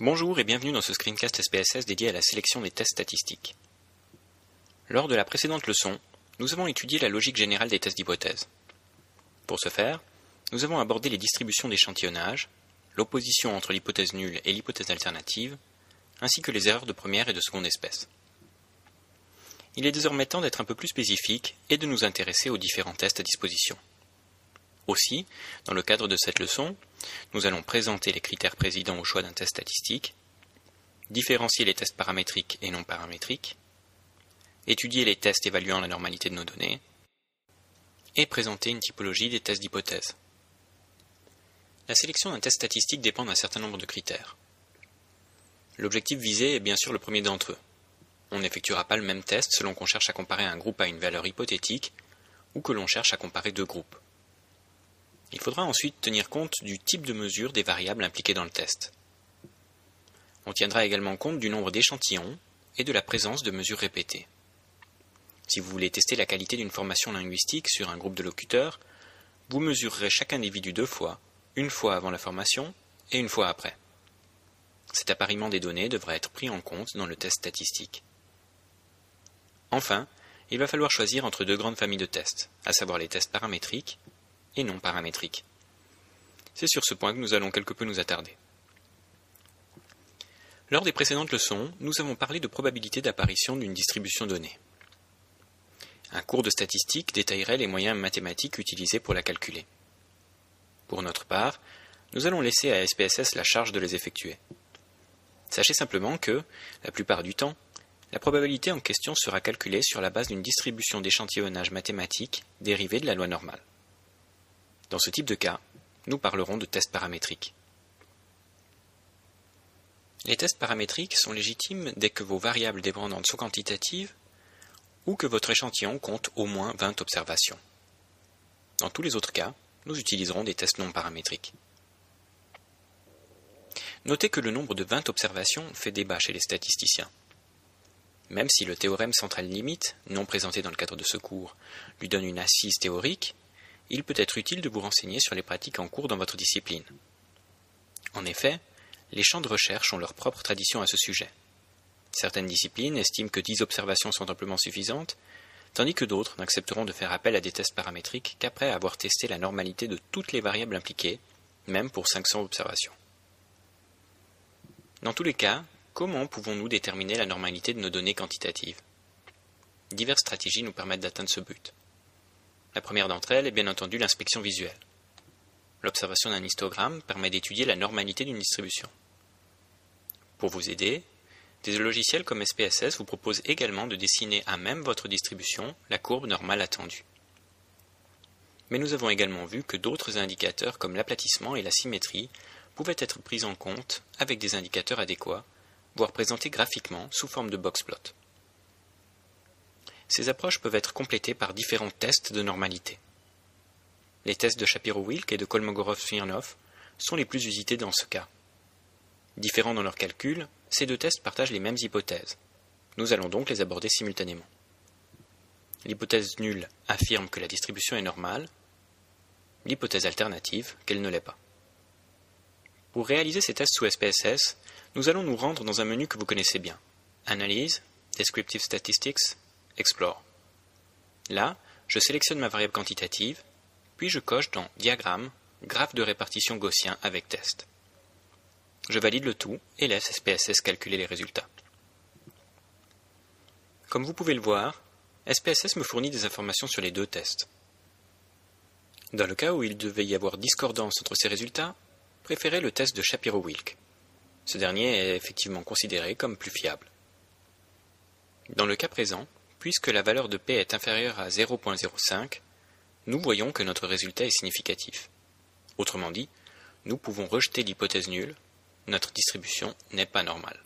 Bonjour et bienvenue dans ce screencast SPSS dédié à la sélection des tests statistiques. Lors de la précédente leçon, nous avons étudié la logique générale des tests d'hypothèse. Pour ce faire, nous avons abordé les distributions d'échantillonnage, l'opposition entre l'hypothèse nulle et l'hypothèse alternative, ainsi que les erreurs de première et de seconde espèce. Il est désormais temps d'être un peu plus spécifique et de nous intéresser aux différents tests à disposition. Aussi, dans le cadre de cette leçon, nous allons présenter les critères présidents au choix d'un test statistique, différencier les tests paramétriques et non paramétriques, étudier les tests évaluant la normalité de nos données, et présenter une typologie des tests d'hypothèse. La sélection d'un test statistique dépend d'un certain nombre de critères. L'objectif visé est bien sûr le premier d'entre eux. On n'effectuera pas le même test selon qu'on cherche à comparer un groupe à une valeur hypothétique ou que l'on cherche à comparer deux groupes. Il faudra ensuite tenir compte du type de mesure des variables impliquées dans le test. On tiendra également compte du nombre d'échantillons et de la présence de mesures répétées. Si vous voulez tester la qualité d'une formation linguistique sur un groupe de locuteurs, vous mesurerez chaque individu deux fois, une fois avant la formation et une fois après. Cet appariement des données devra être pris en compte dans le test statistique. Enfin, il va falloir choisir entre deux grandes familles de tests, à savoir les tests paramétriques et non paramétriques. C'est sur ce point que nous allons quelque peu nous attarder. Lors des précédentes leçons, nous avons parlé de probabilité d'apparition d'une distribution donnée. Un cours de statistique détaillerait les moyens mathématiques utilisés pour la calculer. Pour notre part, nous allons laisser à SPSS la charge de les effectuer. Sachez simplement que, la plupart du temps, la probabilité en question sera calculée sur la base d'une distribution d'échantillonnage mathématique dérivée de la loi normale. Dans ce type de cas, nous parlerons de tests paramétriques. Les tests paramétriques sont légitimes dès que vos variables dépendantes sont quantitatives ou que votre échantillon compte au moins 20 observations. Dans tous les autres cas, nous utiliserons des tests non paramétriques. Notez que le nombre de 20 observations fait débat chez les statisticiens. Même si le théorème central limite, non présenté dans le cadre de ce cours, lui donne une assise théorique, il peut être utile de vous renseigner sur les pratiques en cours dans votre discipline. En effet, les champs de recherche ont leur propre tradition à ce sujet. Certaines disciplines estiment que 10 observations sont amplement suffisantes, tandis que d'autres n'accepteront de faire appel à des tests paramétriques qu'après avoir testé la normalité de toutes les variables impliquées, même pour 500 observations. Dans tous les cas, comment pouvons-nous déterminer la normalité de nos données quantitatives? Diverses stratégies nous permettent d'atteindre ce but. La première d'entre elles est bien entendu l'inspection visuelle. L'observation d'un histogramme permet d'étudier la normalité d'une distribution. Pour vous aider, des logiciels comme SPSS vous proposent également de dessiner à même votre distribution la courbe normale attendue. Mais nous avons également vu que d'autres indicateurs comme l'aplatissement et la symétrie pouvaient être pris en compte avec des indicateurs adéquats, voire présentés graphiquement sous forme de boxplot. Ces approches peuvent être complétées par différents tests de normalité. Les tests de Shapiro-Wilk et de Kolmogorov-Smirnov sont les plus usités dans ce cas. Différents dans leurs calculs, ces deux tests partagent les mêmes hypothèses. Nous allons donc les aborder simultanément. L'hypothèse nulle affirme que la distribution est normale, l'hypothèse alternative qu'elle ne l'est pas. Pour réaliser ces tests sous SPSS, nous allons nous rendre dans un menu que vous connaissez bien. Analyse, Descriptive Statistics, Explore. Là, je sélectionne ma variable quantitative, puis je coche dans Diagramme, graphe de répartition gaussien avec test. Je valide le tout et laisse SPSS calculer les résultats. Comme vous pouvez le voir, SPSS me fournit des informations sur les deux tests. Dans le cas où il devait y avoir discordance entre ces résultats, préférez le test de Shapiro-Wilk. Ce dernier est effectivement considéré comme plus fiable. Dans le cas présent, Puisque la valeur de P est inférieure à 0.05, nous voyons que notre résultat est significatif. Autrement dit, nous pouvons rejeter l'hypothèse nulle, notre distribution n'est pas normale.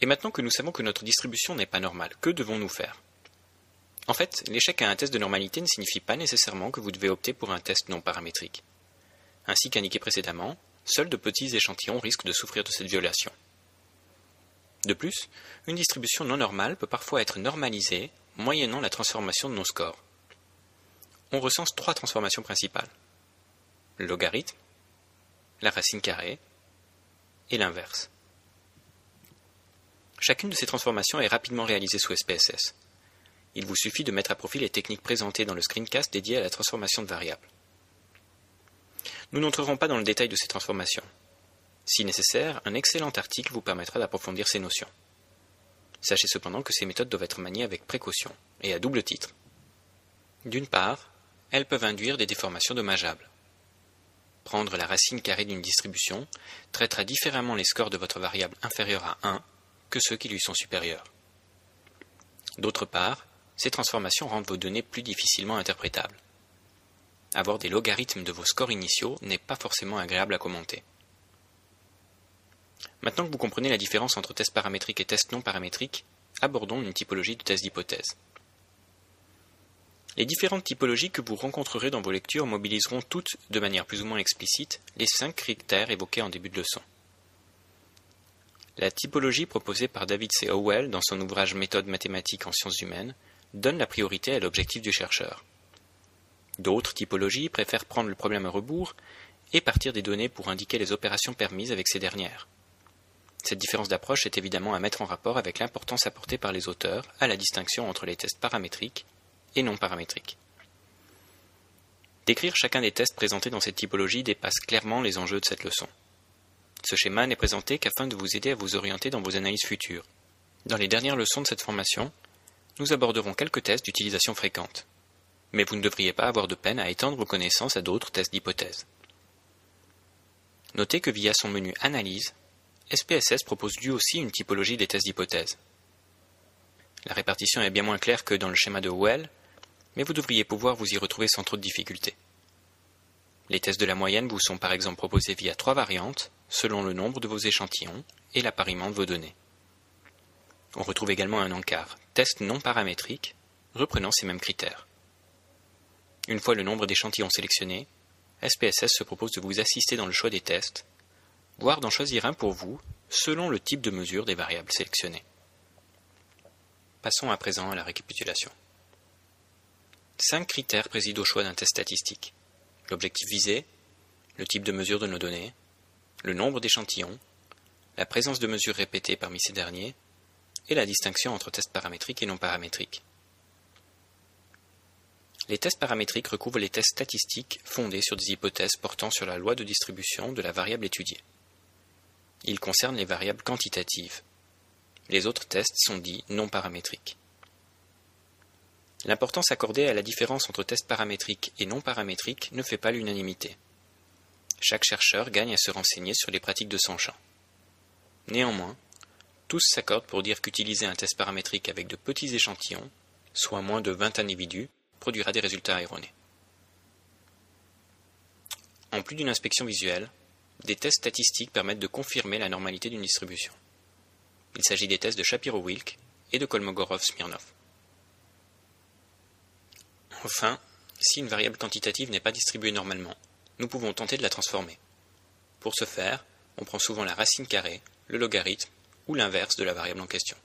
Et maintenant que nous savons que notre distribution n'est pas normale, que devons-nous faire? En fait, l'échec à un test de normalité ne signifie pas nécessairement que vous devez opter pour un test non paramétrique. Ainsi qu'indiqué précédemment, seuls de petits échantillons risquent de souffrir de cette violation. De plus, une distribution non normale peut parfois être normalisée moyennant la transformation de nos scores. On recense trois transformations principales. Le logarithme, la racine carrée et l'inverse. Chacune de ces transformations est rapidement réalisée sous SPSS. Il vous suffit de mettre à profit les techniques présentées dans le screencast dédié à la transformation de variables. Nous n'entrerons pas dans le détail de ces transformations. Si nécessaire, un excellent article vous permettra d'approfondir ces notions. Sachez cependant que ces méthodes doivent être maniées avec précaution, et à double titre. D'une part, elles peuvent induire des déformations dommageables. Prendre la racine carrée d'une distribution traitera différemment les scores de votre variable inférieure à 1 que ceux qui lui sont supérieurs. D'autre part, ces transformations rendent vos données plus difficilement interprétables. Avoir des logarithmes de vos scores initiaux n'est pas forcément agréable à commenter. Maintenant que vous comprenez la différence entre test paramétrique et test non paramétrique, abordons une typologie de test d'hypothèse. Les différentes typologies que vous rencontrerez dans vos lectures mobiliseront toutes, de manière plus ou moins explicite, les cinq critères évoqués en début de leçon. La typologie proposée par David C. Howell dans son ouvrage Méthode mathématique en sciences humaines donne la priorité à l'objectif du chercheur. D'autres typologies préfèrent prendre le problème à rebours et partir des données pour indiquer les opérations permises avec ces dernières. Cette différence d'approche est évidemment à mettre en rapport avec l'importance apportée par les auteurs à la distinction entre les tests paramétriques et non paramétriques. Décrire chacun des tests présentés dans cette typologie dépasse clairement les enjeux de cette leçon. Ce schéma n'est présenté qu'afin de vous aider à vous orienter dans vos analyses futures. Dans les dernières leçons de cette formation, nous aborderons quelques tests d'utilisation fréquente. Mais vous ne devriez pas avoir de peine à étendre vos connaissances à d'autres tests d'hypothèse. Notez que via son menu Analyse, SPSS propose lui aussi une typologie des tests d'hypothèse. La répartition est bien moins claire que dans le schéma de Well, mais vous devriez pouvoir vous y retrouver sans trop de difficultés. Les tests de la moyenne vous sont par exemple proposés via trois variantes, selon le nombre de vos échantillons et l'appariement de vos données. On retrouve également un encart test non paramétrique, reprenant ces mêmes critères. Une fois le nombre d'échantillons sélectionnés, SPSS se propose de vous assister dans le choix des tests, voire d'en choisir un pour vous, selon le type de mesure des variables sélectionnées. Passons à présent à la récapitulation. Cinq critères président au choix d'un test statistique. L'objectif visé, le type de mesure de nos données, le nombre d'échantillons, la présence de mesures répétées parmi ces derniers, et la distinction entre tests paramétriques et non paramétriques. Les tests paramétriques recouvrent les tests statistiques fondés sur des hypothèses portant sur la loi de distribution de la variable étudiée. Ils concernent les variables quantitatives, les autres tests sont dits non paramétriques. L'importance accordée à la différence entre tests paramétriques et non paramétriques ne fait pas l'unanimité. Chaque chercheur gagne à se renseigner sur les pratiques de son champ. Néanmoins, tous s'accordent pour dire qu'utiliser un test paramétrique avec de petits échantillons, soit moins de 20 individus, produira des résultats erronés. En plus d'une inspection visuelle, des tests statistiques permettent de confirmer la normalité d'une distribution. Il s'agit des tests de Shapiro-Wilk et de Kolmogorov-Smirnov. Enfin, si une variable quantitative n'est pas distribuée normalement, nous pouvons tenter de la transformer. Pour ce faire, on prend souvent la racine carrée, le logarithme ou l'inverse de la variable en question.